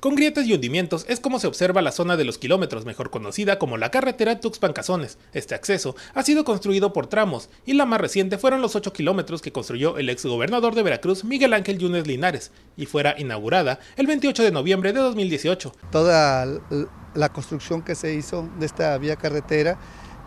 Con grietas y hundimientos es como se observa la zona de los kilómetros, mejor conocida como la carretera Tuxpan-Cazones. Este acceso ha sido construido por tramos y la más reciente fueron los 8 kilómetros que construyó el exgobernador de Veracruz Miguel Ángel Yunes Linares y fuera inaugurada el 28 de noviembre de 2018. Toda la construcción que se hizo de esta vía carretera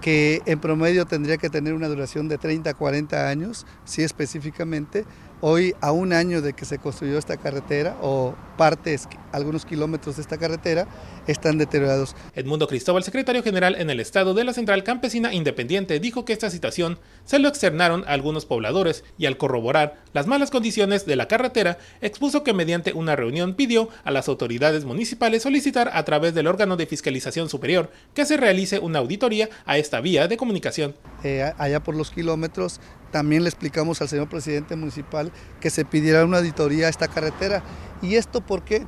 que en promedio tendría que tener una duración de 30 a 40 años, sí específicamente, Hoy, a un año de que se construyó esta carretera o partes, algunos kilómetros de esta carretera, están deteriorados. Edmundo Cristóbal, secretario general en el estado de la Central Campesina Independiente, dijo que esta situación se lo externaron a algunos pobladores y al corroborar las malas condiciones de la carretera, expuso que mediante una reunión pidió a las autoridades municipales solicitar a través del órgano de fiscalización superior que se realice una auditoría a esta vía de comunicación. Eh, allá por los kilómetros también le explicamos al señor presidente municipal que se pidiera una auditoría a esta carretera. ¿Y esto por qué?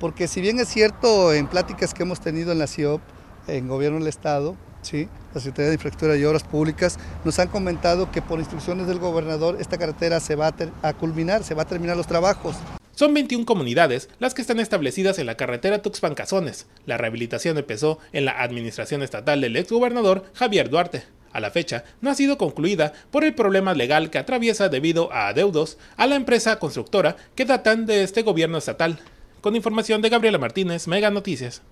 Porque si bien es cierto en pláticas que hemos tenido en la CIOP, en Gobierno del Estado, ¿sí? la Secretaría de Infraestructura y Obras Públicas, nos han comentado que por instrucciones del gobernador esta carretera se va a, culminar, se va a terminar los trabajos. Son 21 comunidades las que están establecidas en la carretera Tuxpan-Cazones. La rehabilitación empezó en la administración estatal del exgobernador Javier Duarte. A la fecha, no ha sido concluida por el problema legal que atraviesa debido a adeudos a la empresa constructora que datan de este gobierno estatal. Con información de Gabriela Martínez, Mega Noticias.